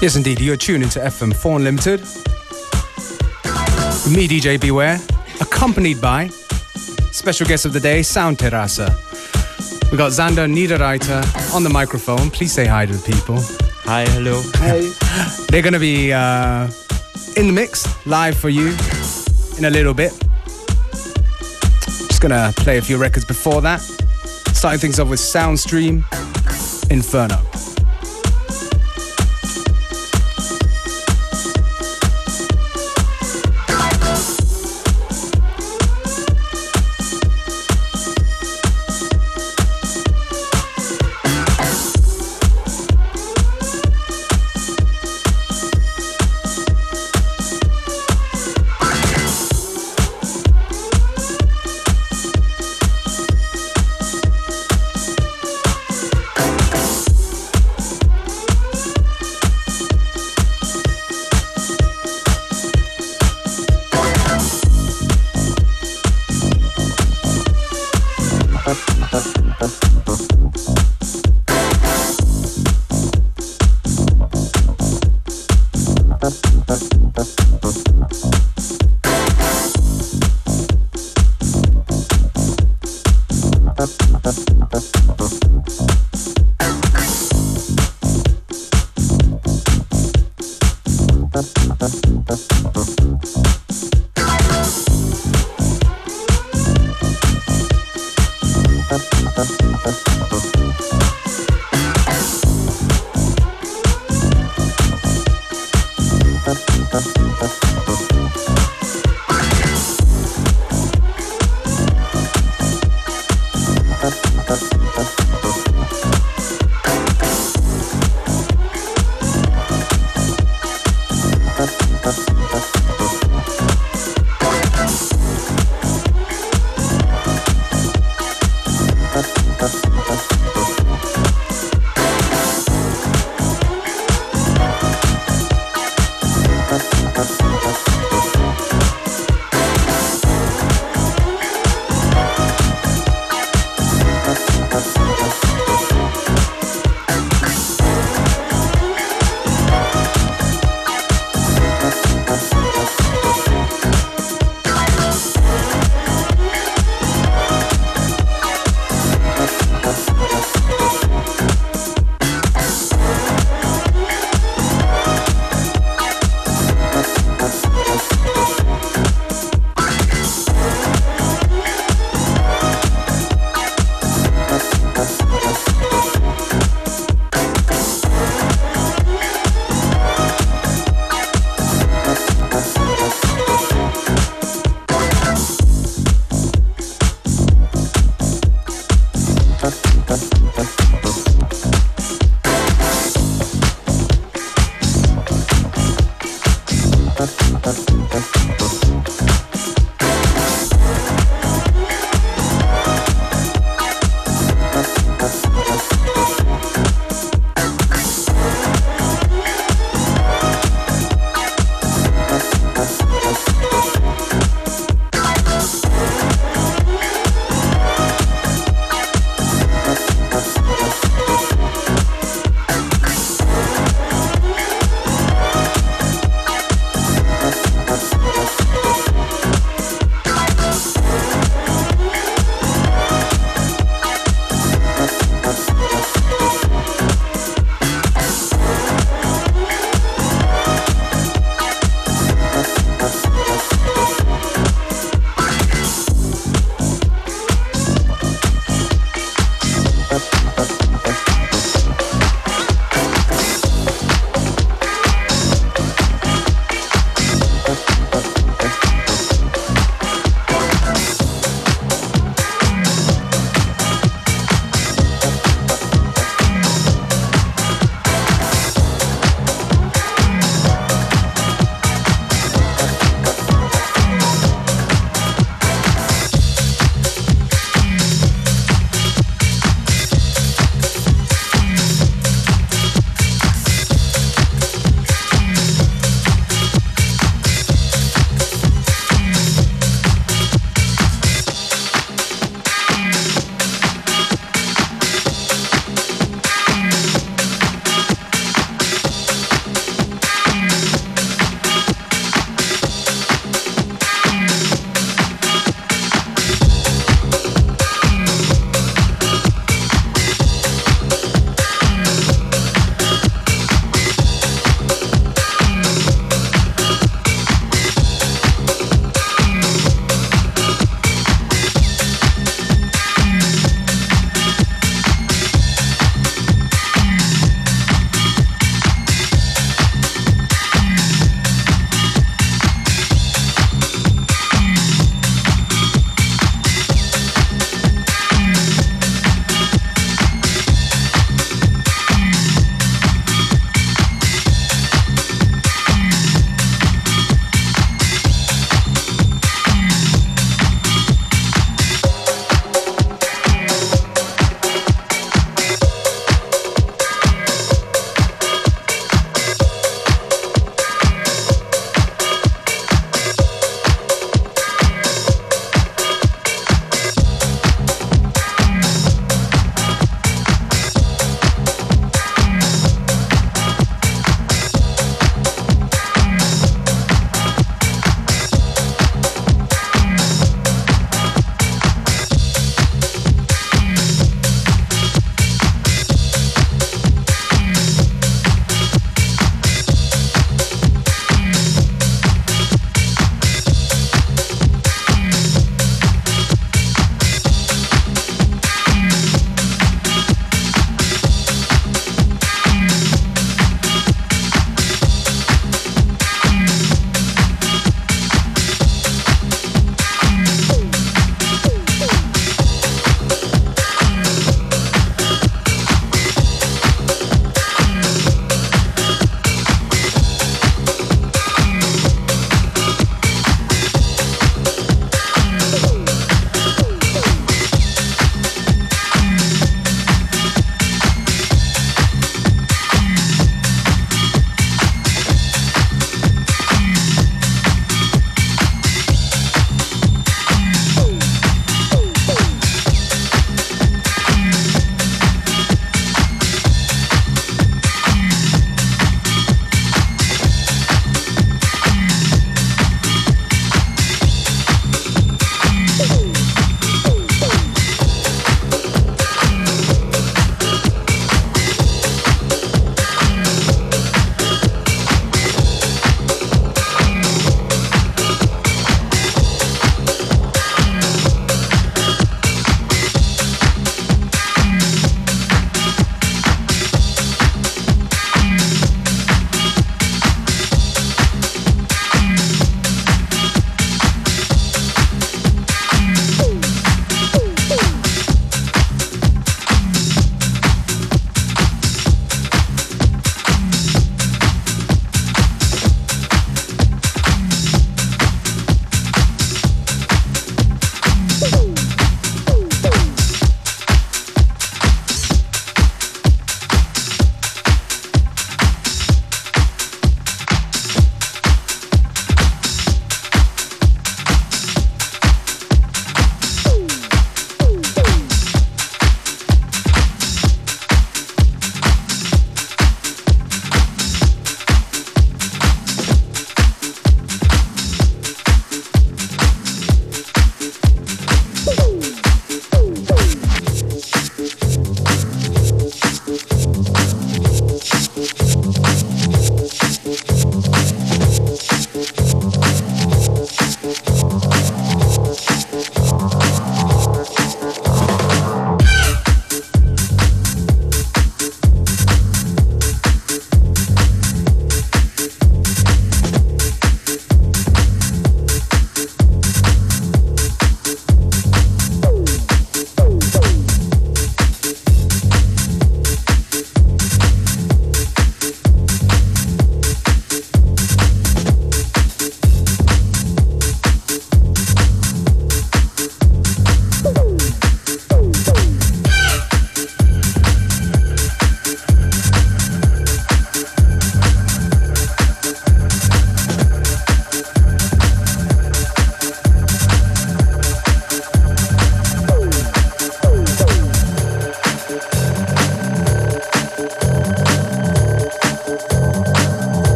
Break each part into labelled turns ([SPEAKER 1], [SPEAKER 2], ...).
[SPEAKER 1] Yes, indeed, you're tuned into FM4 Unlimited. Me, DJ Beware, accompanied by special guest of the day, Sound Terrasse. We got Xander Niederreiter on the microphone. Please say hi to the people.
[SPEAKER 2] Hi, hello.
[SPEAKER 3] Hi.
[SPEAKER 1] They're going to be uh, in the mix live for you in a little bit. Just going to play a few records before that. Starting things off with Soundstream Inferno.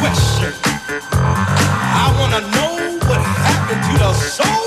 [SPEAKER 1] question. I wanna know what happened to the soul.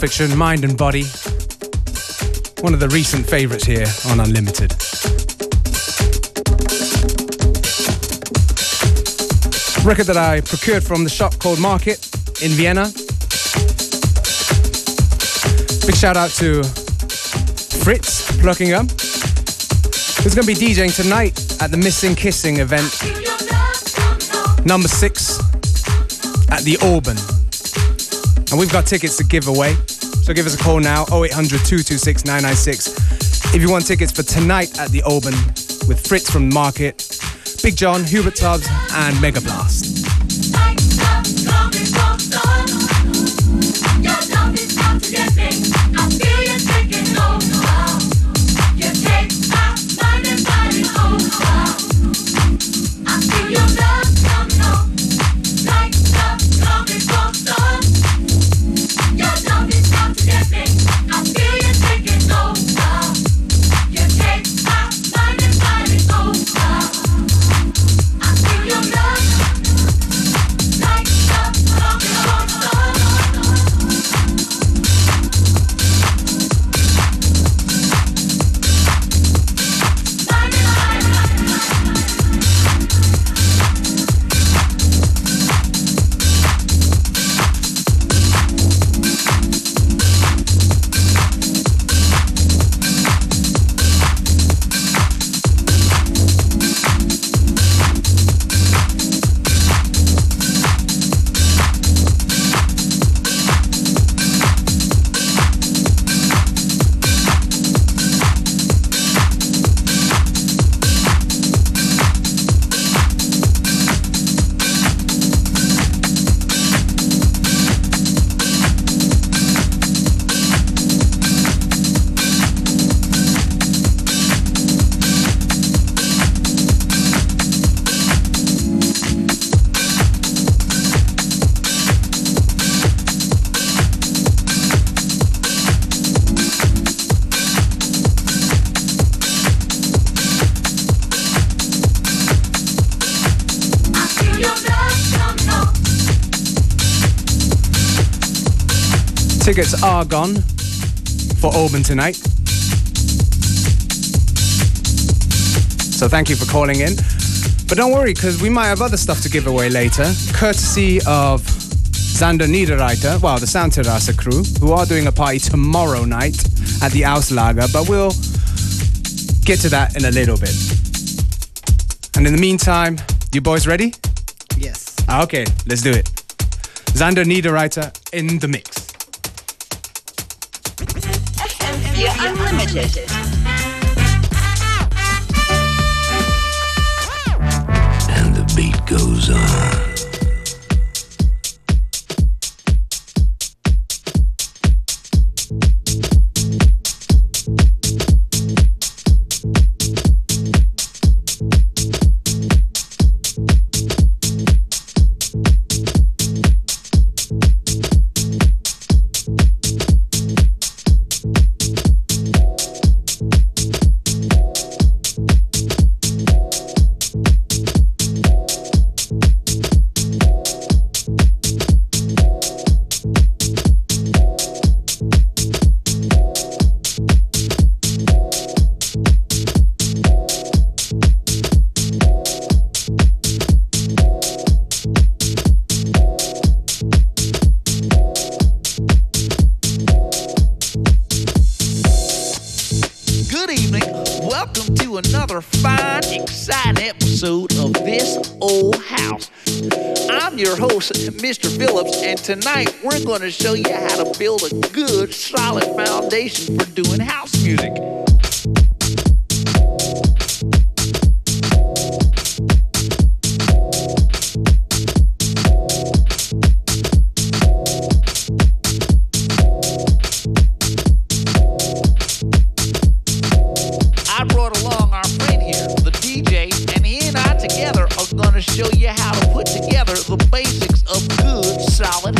[SPEAKER 1] Fiction, Mind and Body. One of the recent favorites here on Unlimited. Record that I procured from the shop called Market in Vienna. Big shout out to Fritz Pluckingham, who's going to be DJing tonight at the Missing Kissing event, number six at the Auburn. And we've got tickets to give away. So give us a call now 0800 226 996 if you want tickets for tonight at the Auburn with Fritz from Market, Big John, Hubert Tubbs, and Mega Blast. Tickets are gone for Auburn tonight. So thank you for calling in. But don't worry, because we might have other stuff to give away later, courtesy of Xander Niederreiter, well, the Soundterrasse crew, who are doing a party tomorrow night at the Auslager, but we'll get to that in a little bit. And in the meantime, you boys ready?
[SPEAKER 2] Yes.
[SPEAKER 1] Ah, okay, let's do it. Xander Niederreiter in the mix.
[SPEAKER 3] Unlimited.
[SPEAKER 4] And the beat goes on.
[SPEAKER 5] Tonight we're going to show you how to build a good, solid foundation for doing house music. solid background. So what we're gonna do first tonight is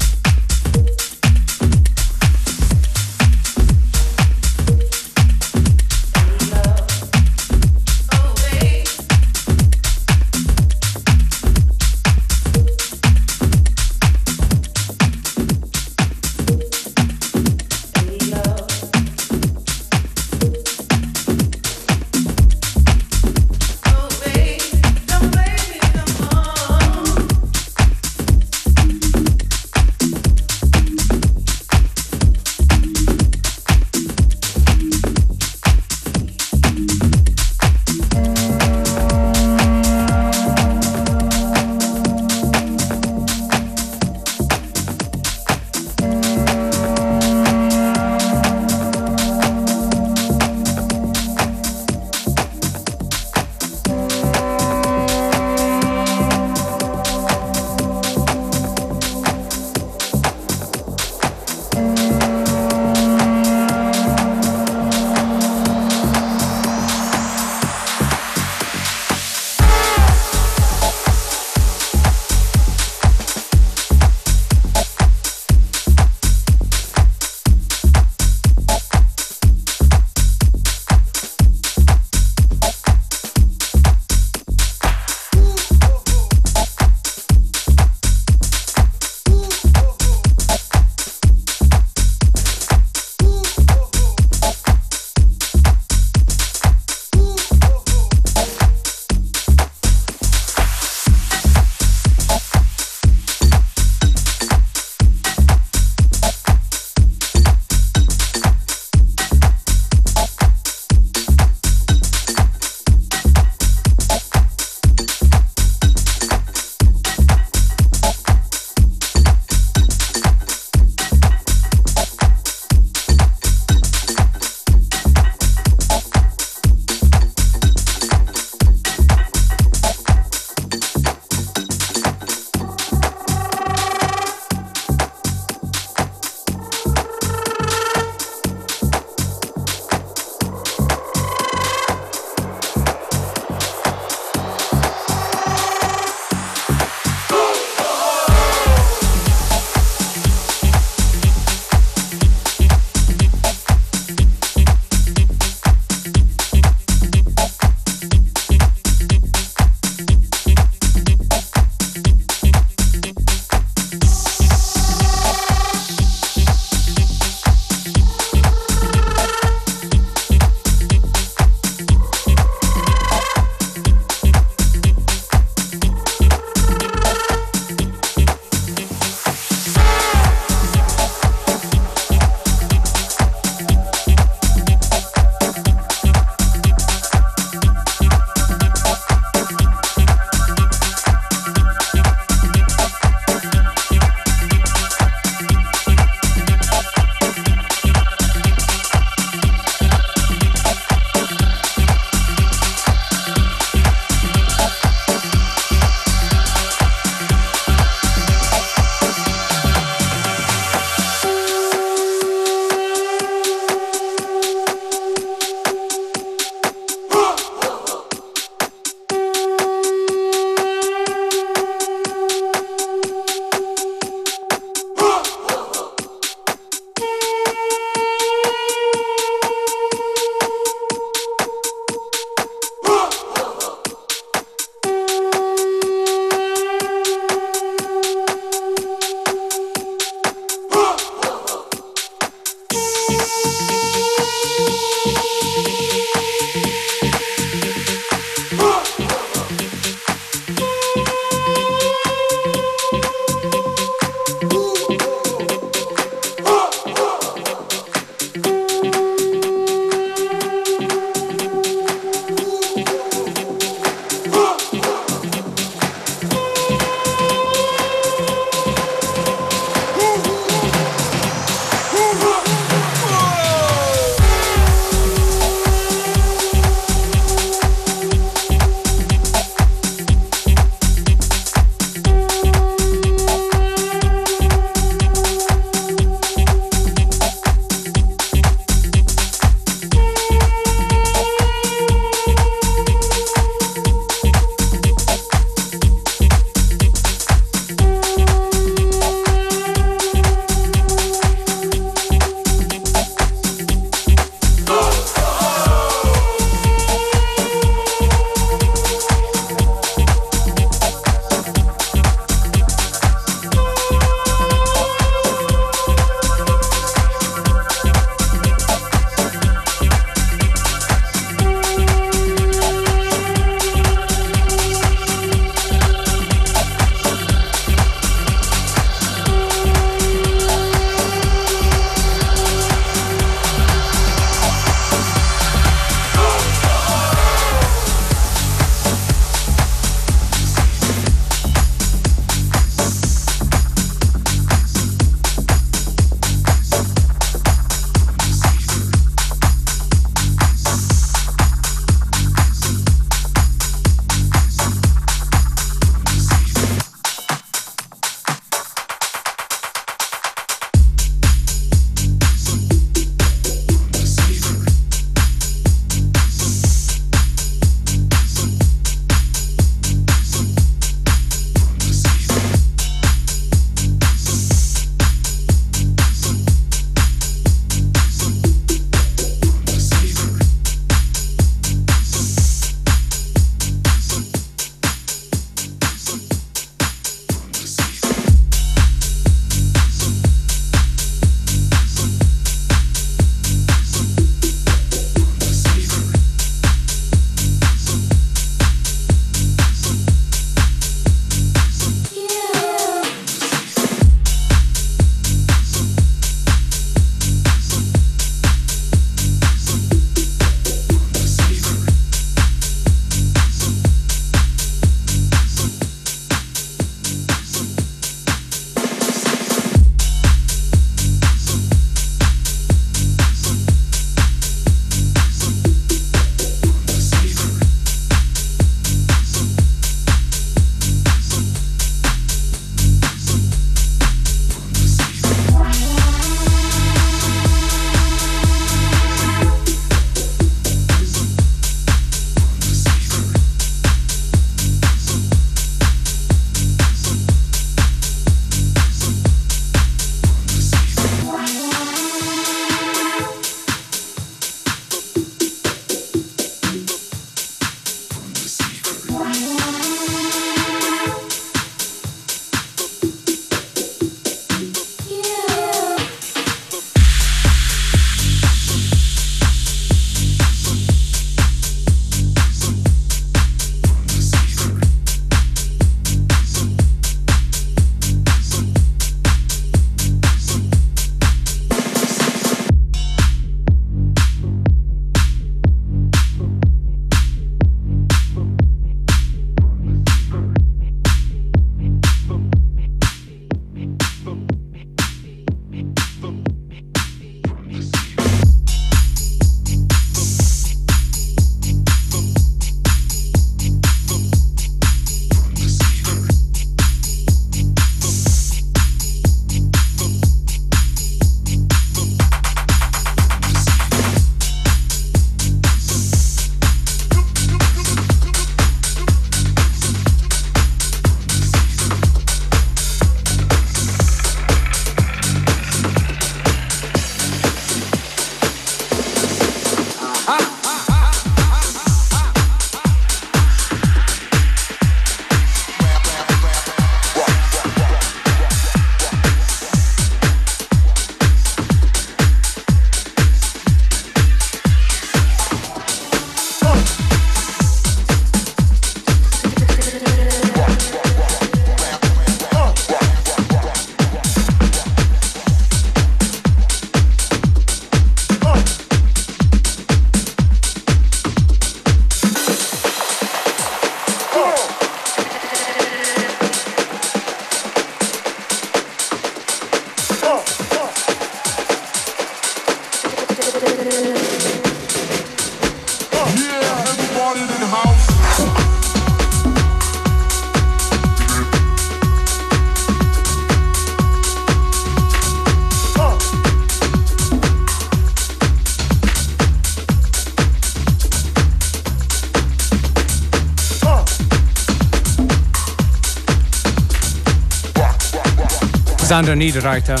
[SPEAKER 1] Xander Niederreiter,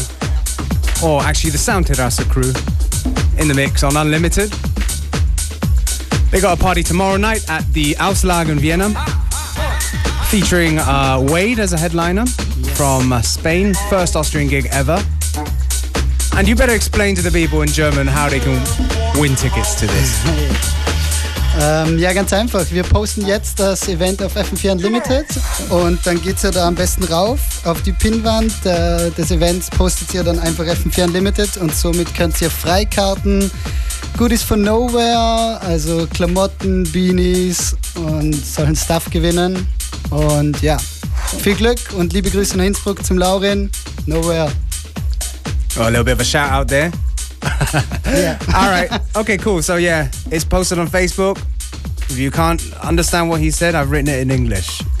[SPEAKER 1] or actually the Sound Terrasse crew, in the mix on Unlimited. They got a party tomorrow night at the Auslage in Vienna, featuring uh, Wade as a headliner from uh, Spain, first Austrian gig ever. And you better explain to the people in German how they can win tickets to this.
[SPEAKER 2] Ähm, ja, ganz einfach. Wir posten jetzt das Event auf FM4 Unlimited und dann geht ihr da am besten rauf auf die Pinwand äh, des Events, postet ihr dann einfach FM4 Unlimited und somit könnt ihr Freikarten, Goodies von Nowhere, also Klamotten, Beanies und solchen Stuff gewinnen. Und ja, viel Glück und liebe Grüße nach Innsbruck zum Lauren. Nowhere.
[SPEAKER 1] Oh, a little bit of a shout out there.
[SPEAKER 2] Yeah.
[SPEAKER 1] All right. Okay, cool. So yeah, it's posted on Facebook. If you can't understand what he said, I've written it in English.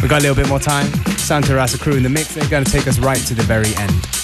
[SPEAKER 1] We've got a little bit more time. Sound Terrasse crew in the mix. They're going to take us right to the very end.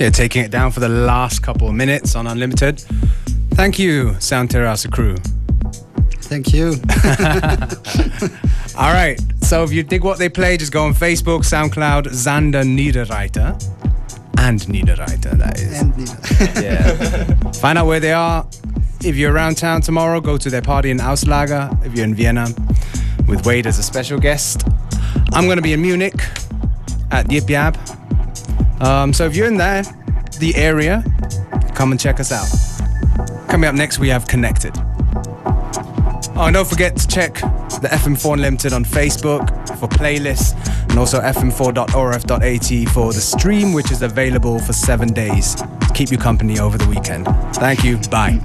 [SPEAKER 1] Yeah, taking it down for the last couple of minutes on Unlimited. Thank you, Sound Terrasse crew.
[SPEAKER 2] Thank you.
[SPEAKER 1] All right, so if you dig what they play, just go on Facebook, SoundCloud, Xander Niederreiter. And Niederreiter, that is.
[SPEAKER 2] And Nina.
[SPEAKER 1] Yeah. Find out where they are. If you're around town tomorrow, go to their party in Auslage. If you're in Vienna, with Wade as a special guest. I'm going to be in Munich at Yip Yap. Um, so if you're in there, the area, come and check us out. Coming up next, we have Connected. Oh, and don't forget to check the FM4 Unlimited on Facebook for playlists and also fm4.orf.at for the stream, which is available for seven days to keep you company over the weekend. Thank you. Bye.